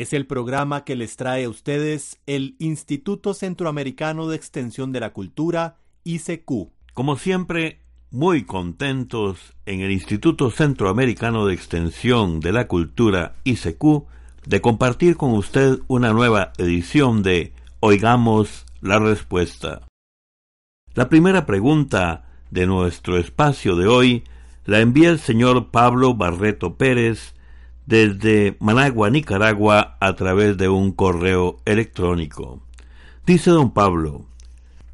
Es el programa que les trae a ustedes el Instituto Centroamericano de Extensión de la Cultura, ICQ. Como siempre, muy contentos en el Instituto Centroamericano de Extensión de la Cultura, ICQ, de compartir con usted una nueva edición de Oigamos la Respuesta. La primera pregunta de nuestro espacio de hoy la envía el señor Pablo Barreto Pérez desde Managua, Nicaragua, a través de un correo electrónico. Dice don Pablo,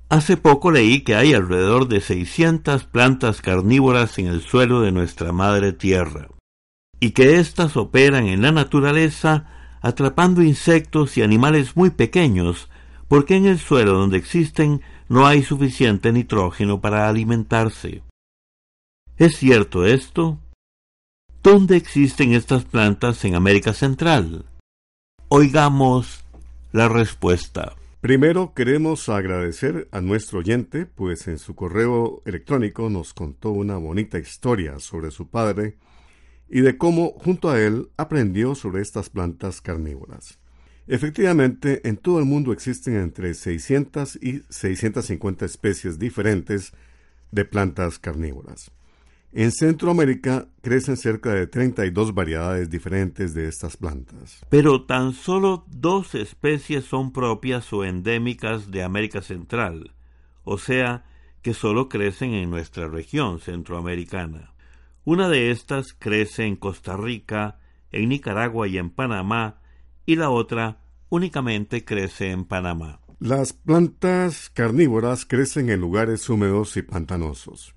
Hace poco leí que hay alrededor de 600 plantas carnívoras en el suelo de nuestra madre tierra, y que éstas operan en la naturaleza atrapando insectos y animales muy pequeños, porque en el suelo donde existen no hay suficiente nitrógeno para alimentarse. ¿Es cierto esto? ¿Dónde existen estas plantas en América Central? Oigamos la respuesta. Primero queremos agradecer a nuestro oyente, pues en su correo electrónico nos contó una bonita historia sobre su padre y de cómo junto a él aprendió sobre estas plantas carnívoras. Efectivamente, en todo el mundo existen entre 600 y 650 especies diferentes de plantas carnívoras. En Centroamérica crecen cerca de 32 variedades diferentes de estas plantas. Pero tan solo dos especies son propias o endémicas de América Central, o sea, que solo crecen en nuestra región centroamericana. Una de estas crece en Costa Rica, en Nicaragua y en Panamá, y la otra únicamente crece en Panamá. Las plantas carnívoras crecen en lugares húmedos y pantanosos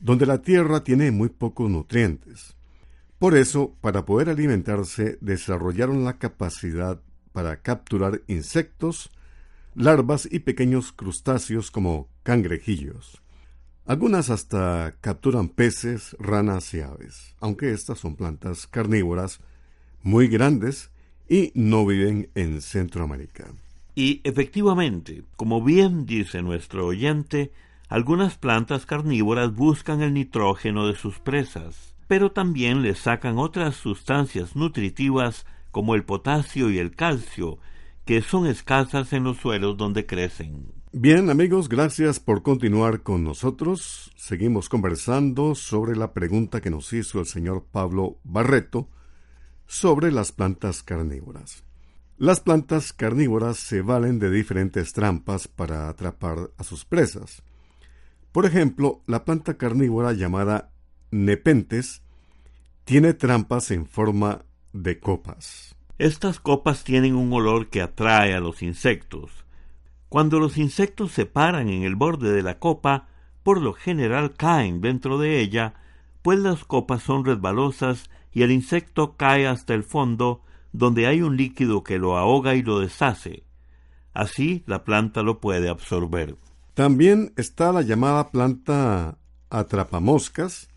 donde la tierra tiene muy pocos nutrientes. Por eso, para poder alimentarse, desarrollaron la capacidad para capturar insectos, larvas y pequeños crustáceos como cangrejillos. Algunas hasta capturan peces, ranas y aves, aunque estas son plantas carnívoras muy grandes y no viven en Centroamérica. Y efectivamente, como bien dice nuestro oyente, algunas plantas carnívoras buscan el nitrógeno de sus presas, pero también le sacan otras sustancias nutritivas como el potasio y el calcio, que son escasas en los suelos donde crecen. Bien amigos, gracias por continuar con nosotros. Seguimos conversando sobre la pregunta que nos hizo el señor Pablo Barreto sobre las plantas carnívoras. Las plantas carnívoras se valen de diferentes trampas para atrapar a sus presas. Por ejemplo, la planta carnívora llamada nepentes tiene trampas en forma de copas. Estas copas tienen un olor que atrae a los insectos. Cuando los insectos se paran en el borde de la copa, por lo general caen dentro de ella, pues las copas son resbalosas y el insecto cae hasta el fondo, donde hay un líquido que lo ahoga y lo deshace. Así la planta lo puede absorber. También está la llamada planta atrapamoscas,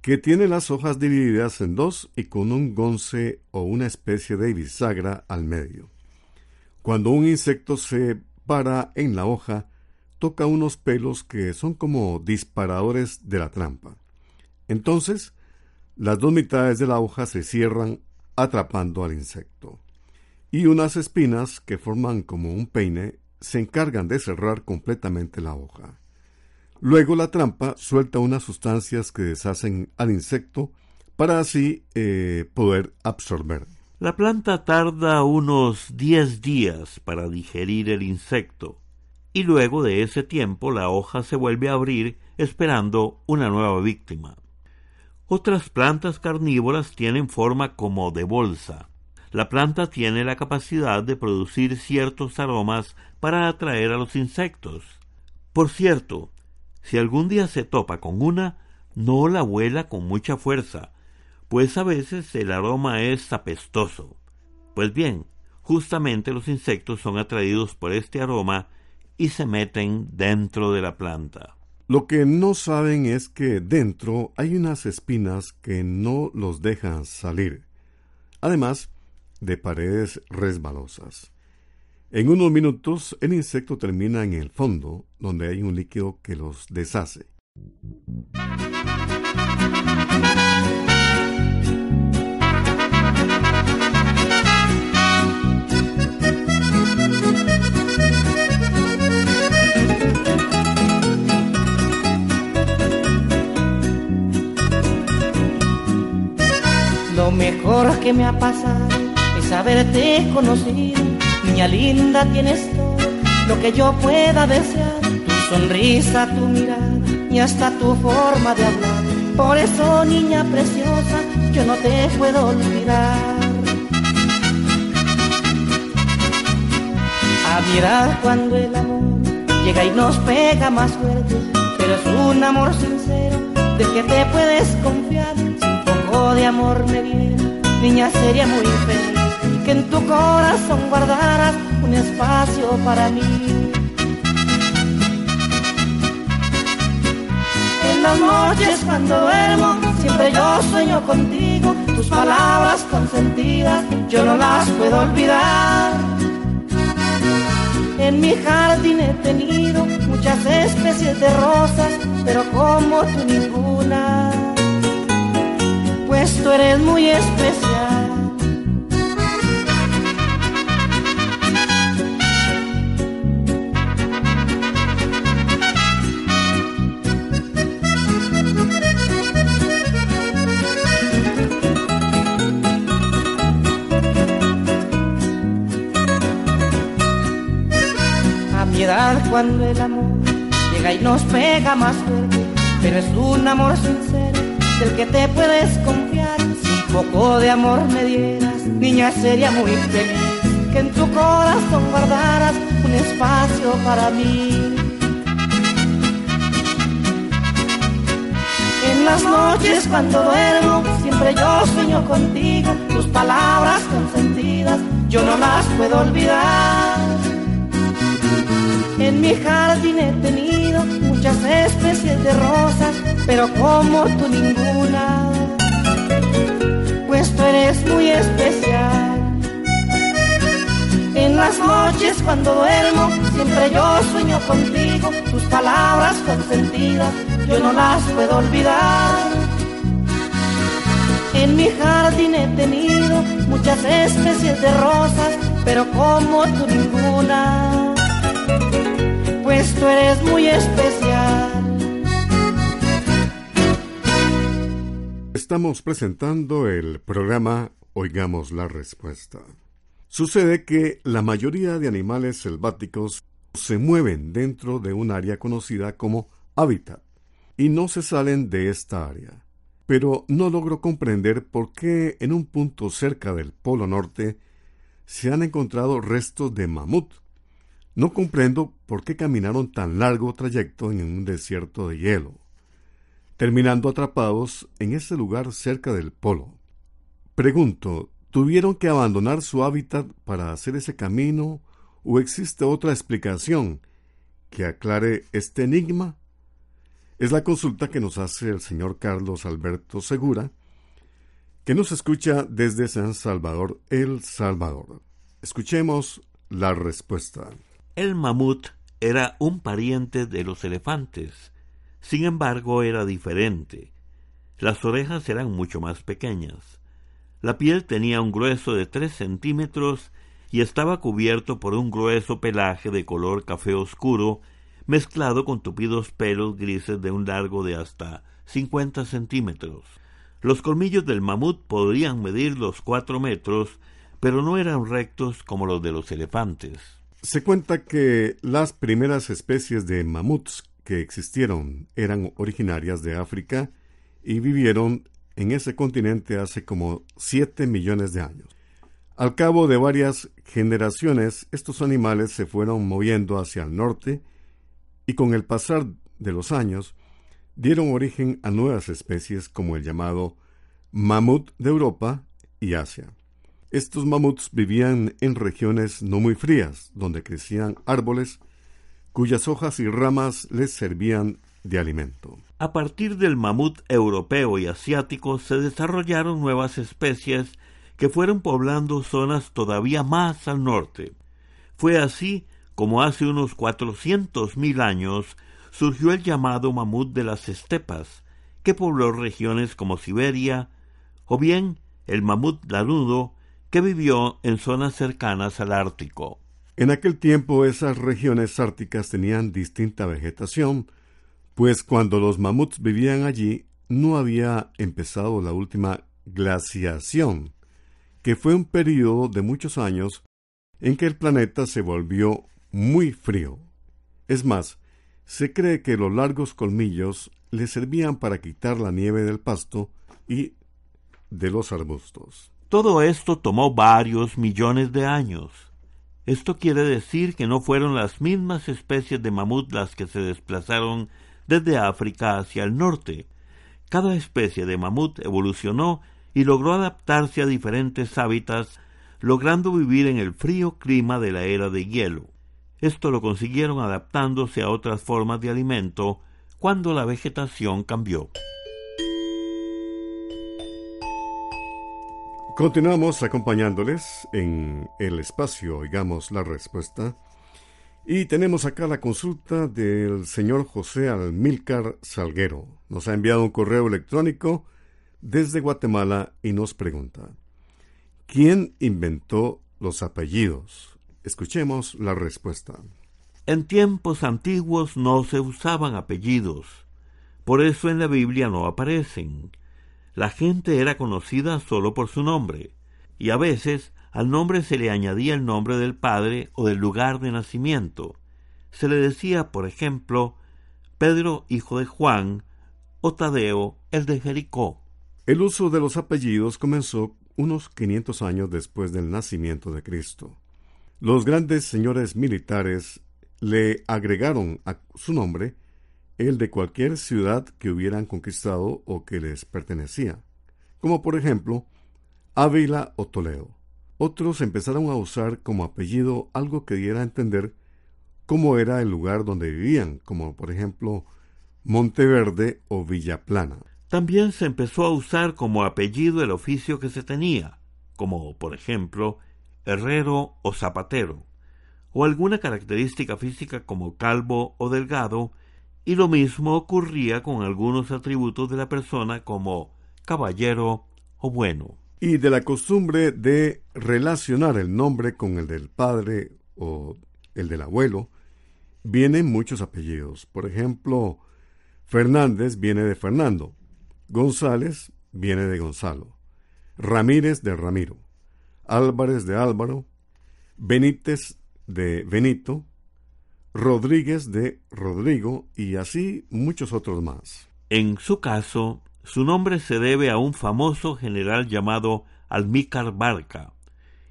que tiene las hojas divididas en dos y con un gonce o una especie de bisagra al medio. Cuando un insecto se para en la hoja, toca unos pelos que son como disparadores de la trampa. Entonces, las dos mitades de la hoja se cierran atrapando al insecto. Y unas espinas que forman como un peine se encargan de cerrar completamente la hoja. Luego la trampa suelta unas sustancias que deshacen al insecto para así eh, poder absorber. La planta tarda unos 10 días para digerir el insecto y luego de ese tiempo la hoja se vuelve a abrir esperando una nueva víctima. Otras plantas carnívoras tienen forma como de bolsa. La planta tiene la capacidad de producir ciertos aromas para atraer a los insectos. Por cierto, si algún día se topa con una, no la vuela con mucha fuerza, pues a veces el aroma es apestoso. Pues bien, justamente los insectos son atraídos por este aroma y se meten dentro de la planta. Lo que no saben es que dentro hay unas espinas que no los dejan salir, además de paredes resbalosas. En unos minutos el insecto termina en el fondo, donde hay un líquido que los deshace. Lo mejor que me ha pasado es haberte conocido. Niña linda, tienes todo lo que yo pueda desear. Tu sonrisa, tu mirada y hasta tu forma de hablar. Por eso, niña preciosa, yo no te puedo olvidar. A mirar cuando el amor llega y nos pega más fuerte, pero es un amor sincero del que te puedes confiar de amor me diera, niña sería muy feliz en tu corazón guardaras un espacio para mí. En las noches cuando duermo, siempre yo sueño contigo, tus palabras consentidas, yo no las puedo olvidar. En mi jardín he tenido muchas especies de rosas, pero como tú ninguna pues tú eres muy especial. Cuando el amor llega y nos pega más fuerte, pero es un amor sincero del que te puedes confiar. Si un poco de amor me dieras, niña, sería muy feliz que en tu corazón guardaras un espacio para mí. En las noches cuando duermo, siempre yo sueño contigo, tus palabras consentidas, yo no las puedo olvidar. En mi jardín he tenido muchas especies de rosas, pero como tú ninguna, pues tú eres muy especial. En las noches cuando duermo, siempre yo sueño contigo, tus palabras consentidas, yo no las puedo olvidar. En mi jardín he tenido muchas especies de rosas, pero como tú ninguna, tú eres muy especial. Estamos presentando el programa Oigamos la Respuesta. Sucede que la mayoría de animales selváticos se mueven dentro de un área conocida como hábitat y no se salen de esta área. Pero no logro comprender por qué en un punto cerca del Polo Norte se han encontrado restos de mamut. No comprendo por qué caminaron tan largo trayecto en un desierto de hielo, terminando atrapados en ese lugar cerca del polo. Pregunto, ¿tuvieron que abandonar su hábitat para hacer ese camino o existe otra explicación que aclare este enigma? Es la consulta que nos hace el señor Carlos Alberto Segura, que nos escucha desde San Salvador, El Salvador. Escuchemos la respuesta. El mamut era un pariente de los elefantes, sin embargo era diferente. Las orejas eran mucho más pequeñas. La piel tenía un grueso de tres centímetros y estaba cubierto por un grueso pelaje de color café oscuro mezclado con tupidos pelos grises de un largo de hasta 50 centímetros. Los colmillos del mamut podrían medir los cuatro metros, pero no eran rectos como los de los elefantes. Se cuenta que las primeras especies de mamuts que existieron eran originarias de África y vivieron en ese continente hace como 7 millones de años. Al cabo de varias generaciones, estos animales se fueron moviendo hacia el norte y con el pasar de los años dieron origen a nuevas especies como el llamado mamut de Europa y Asia. Estos mamuts vivían en regiones no muy frías, donde crecían árboles cuyas hojas y ramas les servían de alimento. A partir del mamut europeo y asiático se desarrollaron nuevas especies que fueron poblando zonas todavía más al norte. Fue así como hace unos cuatrocientos mil años surgió el llamado mamut de las estepas, que pobló regiones como Siberia, o bien el mamut lanudo, que vivió en zonas cercanas al Ártico. En aquel tiempo esas regiones árticas tenían distinta vegetación, pues cuando los mamuts vivían allí no había empezado la última glaciación, que fue un periodo de muchos años en que el planeta se volvió muy frío. Es más, se cree que los largos colmillos le servían para quitar la nieve del pasto y de los arbustos. Todo esto tomó varios millones de años. Esto quiere decir que no fueron las mismas especies de mamut las que se desplazaron desde África hacia el norte. Cada especie de mamut evolucionó y logró adaptarse a diferentes hábitats, logrando vivir en el frío clima de la era de hielo. Esto lo consiguieron adaptándose a otras formas de alimento cuando la vegetación cambió. Continuamos acompañándoles en el espacio Oigamos la Respuesta. Y tenemos acá la consulta del señor José Almilcar Salguero. Nos ha enviado un correo electrónico desde Guatemala y nos pregunta, ¿quién inventó los apellidos? Escuchemos la respuesta. En tiempos antiguos no se usaban apellidos, por eso en la Biblia no aparecen. La gente era conocida solo por su nombre, y a veces al nombre se le añadía el nombre del padre o del lugar de nacimiento. Se le decía, por ejemplo, Pedro hijo de Juan o Tadeo el de Jericó. El uso de los apellidos comenzó unos 500 años después del nacimiento de Cristo. Los grandes señores militares le agregaron a su nombre el de cualquier ciudad que hubieran conquistado o que les pertenecía, como por ejemplo Ávila o Toledo. Otros empezaron a usar como apellido algo que diera a entender cómo era el lugar donde vivían, como por ejemplo Monteverde o Villaplana. También se empezó a usar como apellido el oficio que se tenía, como por ejemplo herrero o zapatero, o alguna característica física como calvo o delgado, y lo mismo ocurría con algunos atributos de la persona como caballero o bueno. Y de la costumbre de relacionar el nombre con el del padre o el del abuelo, vienen muchos apellidos. Por ejemplo, Fernández viene de Fernando, González viene de Gonzalo, Ramírez de Ramiro, Álvarez de Álvaro, Benítez de Benito, Rodríguez de Rodrigo y así muchos otros más. En su caso, su nombre se debe a un famoso general llamado Almícar Barca,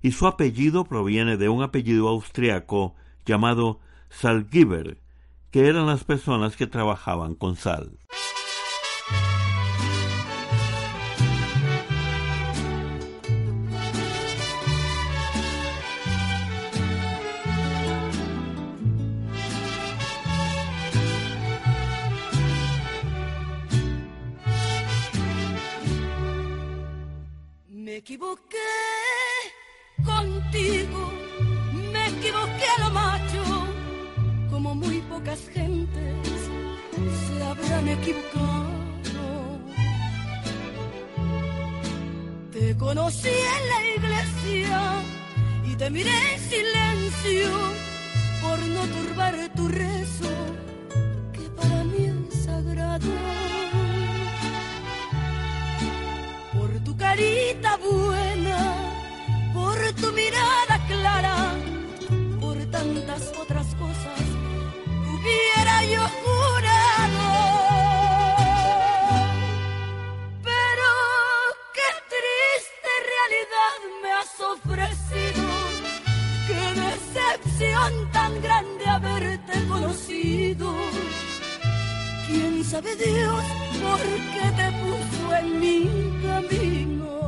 y su apellido proviene de un apellido austriaco llamado Salgiver, que eran las personas que trabajaban con sal. Equivoqué contigo, me equivoqué a lo macho, como muy pocas gentes se habrán equivocado. Te conocí en la iglesia y te miré en silencio por no turbar tu rezo, carita buena, por tu mirada clara, por tantas otras cosas, hubiera yo jurado. Pero qué triste realidad me has ofrecido, qué decepción tan grande haberte conocido. ¿Quién sabe Dios por qué te puso en mi camino?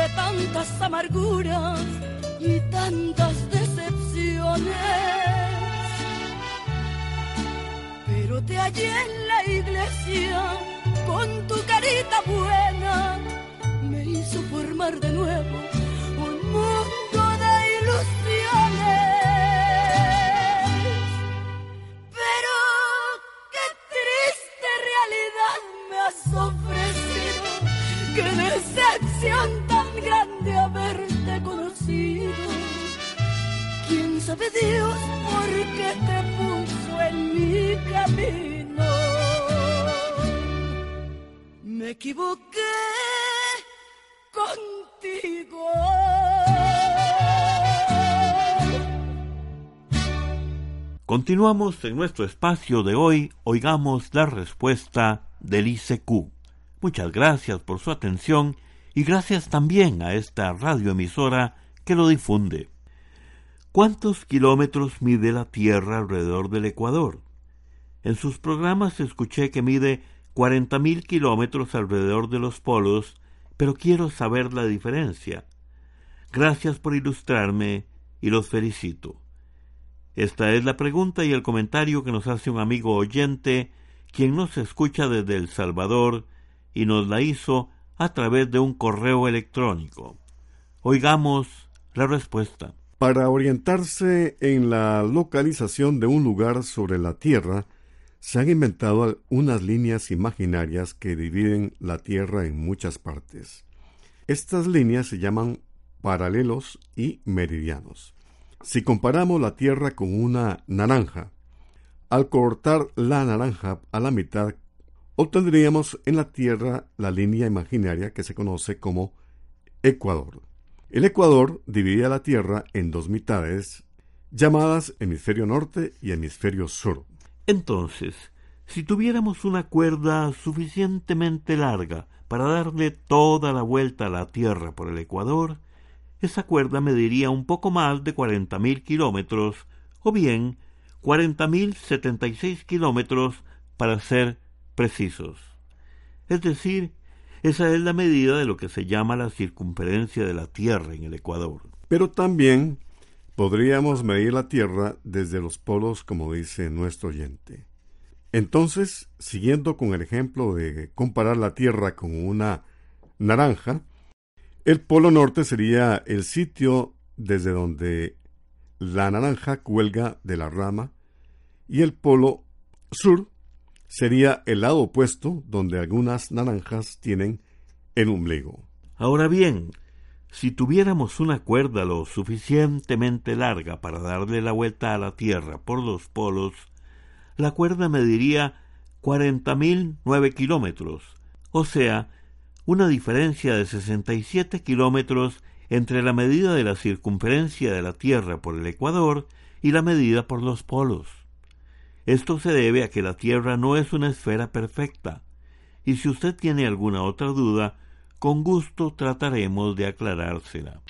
De tantas amarguras y tantas decepciones pero te hallé en la iglesia con tu carita buena. Me hizo formar de nuevo sabe Dios por qué te puso en mi camino? Me equivoqué contigo. Continuamos en nuestro espacio de hoy, oigamos la respuesta del ICQ. Muchas gracias por su atención y gracias también a esta radioemisora que lo difunde. ¿Cuántos kilómetros mide la Tierra alrededor del Ecuador? En sus programas escuché que mide cuarenta mil kilómetros alrededor de los polos, pero quiero saber la diferencia. Gracias por ilustrarme y los felicito. Esta es la pregunta y el comentario que nos hace un amigo oyente, quien nos escucha desde El Salvador y nos la hizo a través de un correo electrónico. Oigamos la respuesta. Para orientarse en la localización de un lugar sobre la Tierra, se han inventado unas líneas imaginarias que dividen la Tierra en muchas partes. Estas líneas se llaman paralelos y meridianos. Si comparamos la Tierra con una naranja, al cortar la naranja a la mitad, obtendríamos en la Tierra la línea imaginaria que se conoce como Ecuador. El Ecuador divide a la Tierra en dos mitades, llamadas hemisferio norte y hemisferio sur. Entonces, si tuviéramos una cuerda suficientemente larga para darle toda la vuelta a la Tierra por el Ecuador, esa cuerda mediría un poco más de cuarenta mil kilómetros, o bien cuarenta mil setenta y seis kilómetros para ser precisos. Es decir, esa es la medida de lo que se llama la circunferencia de la Tierra en el Ecuador. Pero también podríamos medir la Tierra desde los polos, como dice nuestro oyente. Entonces, siguiendo con el ejemplo de comparar la Tierra con una naranja, el polo norte sería el sitio desde donde la naranja cuelga de la rama y el polo sur sería el lado opuesto donde algunas naranjas tienen el ombligo. Ahora bien, si tuviéramos una cuerda lo suficientemente larga para darle la vuelta a la Tierra por los polos, la cuerda mediría cuarenta mil nueve kilómetros, o sea, una diferencia de sesenta y siete kilómetros entre la medida de la circunferencia de la Tierra por el Ecuador y la medida por los polos. Esto se debe a que la Tierra no es una esfera perfecta, y si usted tiene alguna otra duda, con gusto trataremos de aclarársela.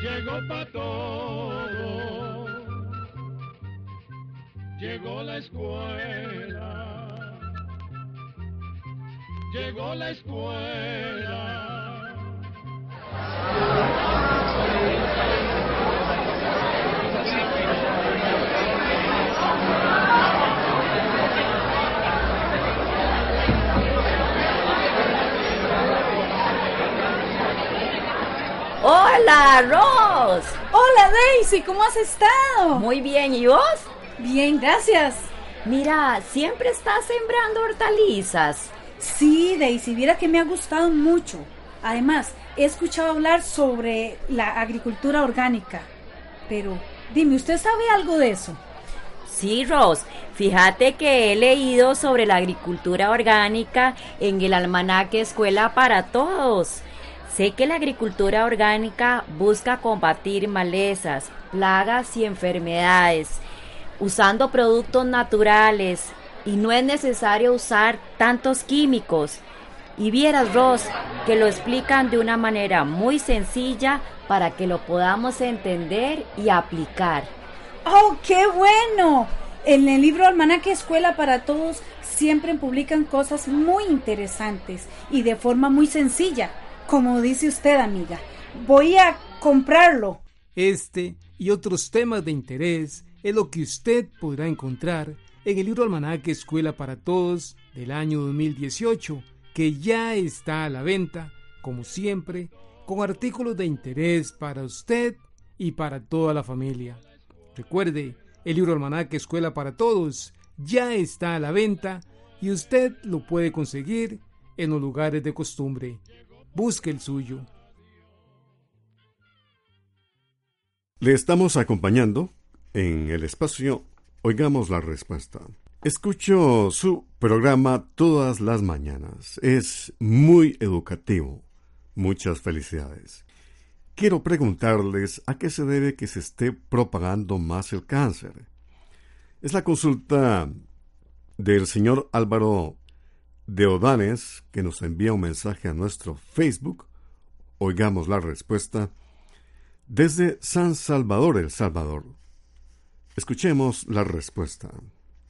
Llegó para todo, llegó la escuela. Llegó la escuela. Hola, Ross. Hola, Daisy, ¿cómo has estado? Muy bien, ¿y vos? Bien, gracias. Mira, siempre estás sembrando hortalizas. Sí, Daisy, viera que me ha gustado mucho. Además, he escuchado hablar sobre la agricultura orgánica. Pero, dime, ¿usted sabe algo de eso? Sí, Ross, fíjate que he leído sobre la agricultura orgánica en el almanaque Escuela para Todos. Sé que la agricultura orgánica busca combatir malezas, plagas y enfermedades usando productos naturales y no es necesario usar tantos químicos. Y vieras, Ross, que lo explican de una manera muy sencilla para que lo podamos entender y aplicar. ¡Oh, qué bueno! En el libro Almanaque Escuela para Todos siempre publican cosas muy interesantes y de forma muy sencilla, como dice usted, amiga. Voy a comprarlo. Este y otros temas de interés es lo que usted podrá encontrar en el libro Almanaque Escuela para Todos del año 2018, que ya está a la venta, como siempre, con artículos de interés para usted y para toda la familia. Recuerde, el libro Almanaque Escuela para Todos ya está a la venta y usted lo puede conseguir en los lugares de costumbre. Busque el suyo. Le estamos acompañando en el espacio Oigamos la Respuesta. Escucho su programa todas las mañanas. Es muy educativo. Muchas felicidades. Quiero preguntarles a qué se debe que se esté propagando más el cáncer. Es la consulta del señor Álvaro de Odanes que nos envía un mensaje a nuestro Facebook. Oigamos la respuesta desde San Salvador, El Salvador. Escuchemos la respuesta.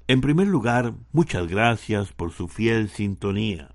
En primer lugar, muchas gracias por su fiel sintonía.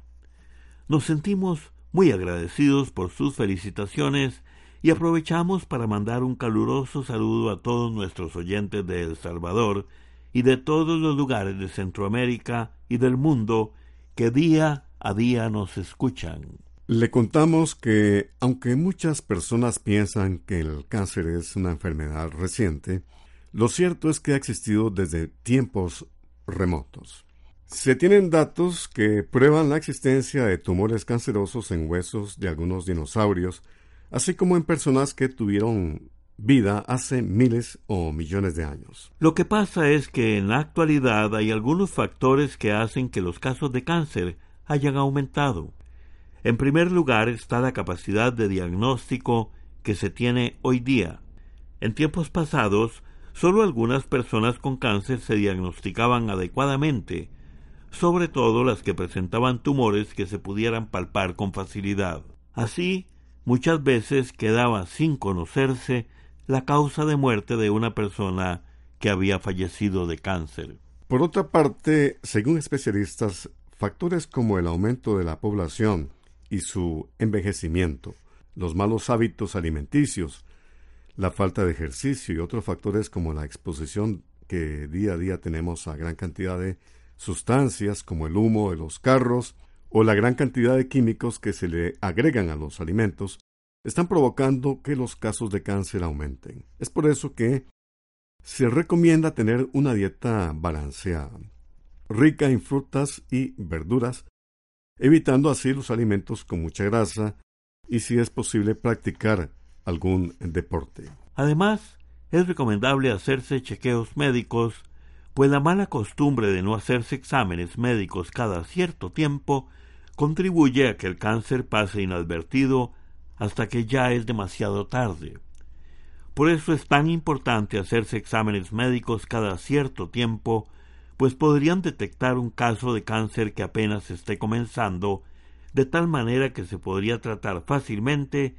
Nos sentimos muy agradecidos por sus felicitaciones y aprovechamos para mandar un caluroso saludo a todos nuestros oyentes de El Salvador y de todos los lugares de Centroamérica y del mundo que día a día nos escuchan. Le contamos que, aunque muchas personas piensan que el cáncer es una enfermedad reciente, lo cierto es que ha existido desde tiempos remotos. Se tienen datos que prueban la existencia de tumores cancerosos en huesos de algunos dinosaurios, así como en personas que tuvieron vida hace miles o millones de años. Lo que pasa es que en la actualidad hay algunos factores que hacen que los casos de cáncer hayan aumentado. En primer lugar está la capacidad de diagnóstico que se tiene hoy día. En tiempos pasados, solo algunas personas con cáncer se diagnosticaban adecuadamente, sobre todo las que presentaban tumores que se pudieran palpar con facilidad. Así, muchas veces quedaba sin conocerse la causa de muerte de una persona que había fallecido de cáncer. Por otra parte, según especialistas, factores como el aumento de la población y su envejecimiento, los malos hábitos alimenticios, la falta de ejercicio y otros factores como la exposición que día a día tenemos a gran cantidad de sustancias como el humo de los carros o la gran cantidad de químicos que se le agregan a los alimentos, están provocando que los casos de cáncer aumenten. Es por eso que se recomienda tener una dieta balanceada, rica en frutas y verduras, evitando así los alimentos con mucha grasa y si es posible practicar algún deporte. Además, es recomendable hacerse chequeos médicos, pues la mala costumbre de no hacerse exámenes médicos cada cierto tiempo contribuye a que el cáncer pase inadvertido hasta que ya es demasiado tarde. Por eso es tan importante hacerse exámenes médicos cada cierto tiempo, pues podrían detectar un caso de cáncer que apenas esté comenzando, de tal manera que se podría tratar fácilmente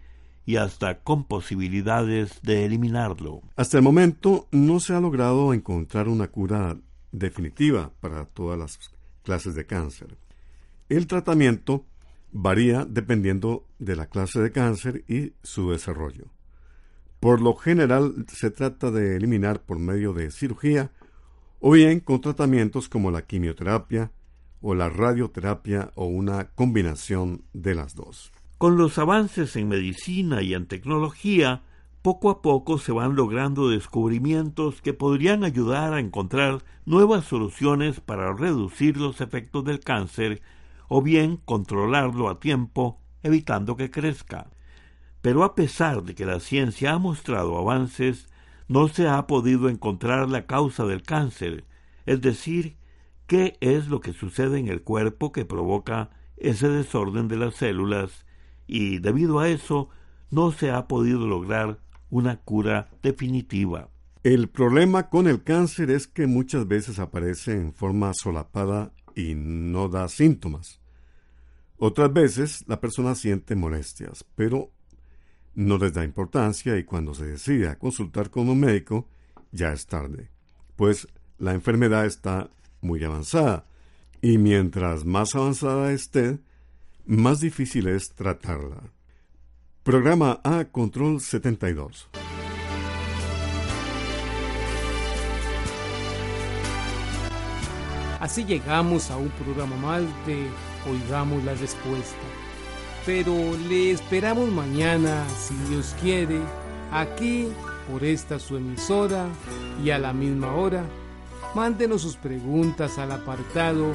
y hasta con posibilidades de eliminarlo. Hasta el momento no se ha logrado encontrar una cura definitiva para todas las clases de cáncer. El tratamiento varía dependiendo de la clase de cáncer y su desarrollo. Por lo general se trata de eliminar por medio de cirugía o bien con tratamientos como la quimioterapia o la radioterapia o una combinación de las dos. Con los avances en medicina y en tecnología, poco a poco se van logrando descubrimientos que podrían ayudar a encontrar nuevas soluciones para reducir los efectos del cáncer o bien controlarlo a tiempo, evitando que crezca. Pero a pesar de que la ciencia ha mostrado avances, no se ha podido encontrar la causa del cáncer, es decir, qué es lo que sucede en el cuerpo que provoca ese desorden de las células, y debido a eso no se ha podido lograr una cura definitiva. El problema con el cáncer es que muchas veces aparece en forma solapada y no da síntomas. Otras veces la persona siente molestias, pero no les da importancia y cuando se decide a consultar con un médico ya es tarde, pues la enfermedad está muy avanzada y mientras más avanzada esté, más difícil es tratarla. Programa A Control 72. Así llegamos a un programa más de Oigamos la Respuesta. Pero le esperamos mañana, si Dios quiere, aquí por esta su emisora y a la misma hora. Mándenos sus preguntas al apartado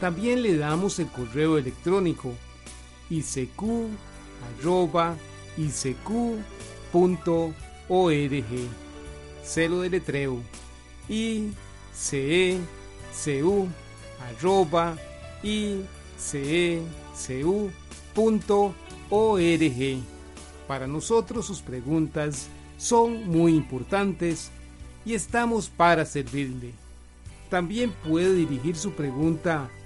También le damos el correo electrónico arroba Celo de letreo icecu.org. Para nosotros sus preguntas son muy importantes y estamos para servirle. También puede dirigir su pregunta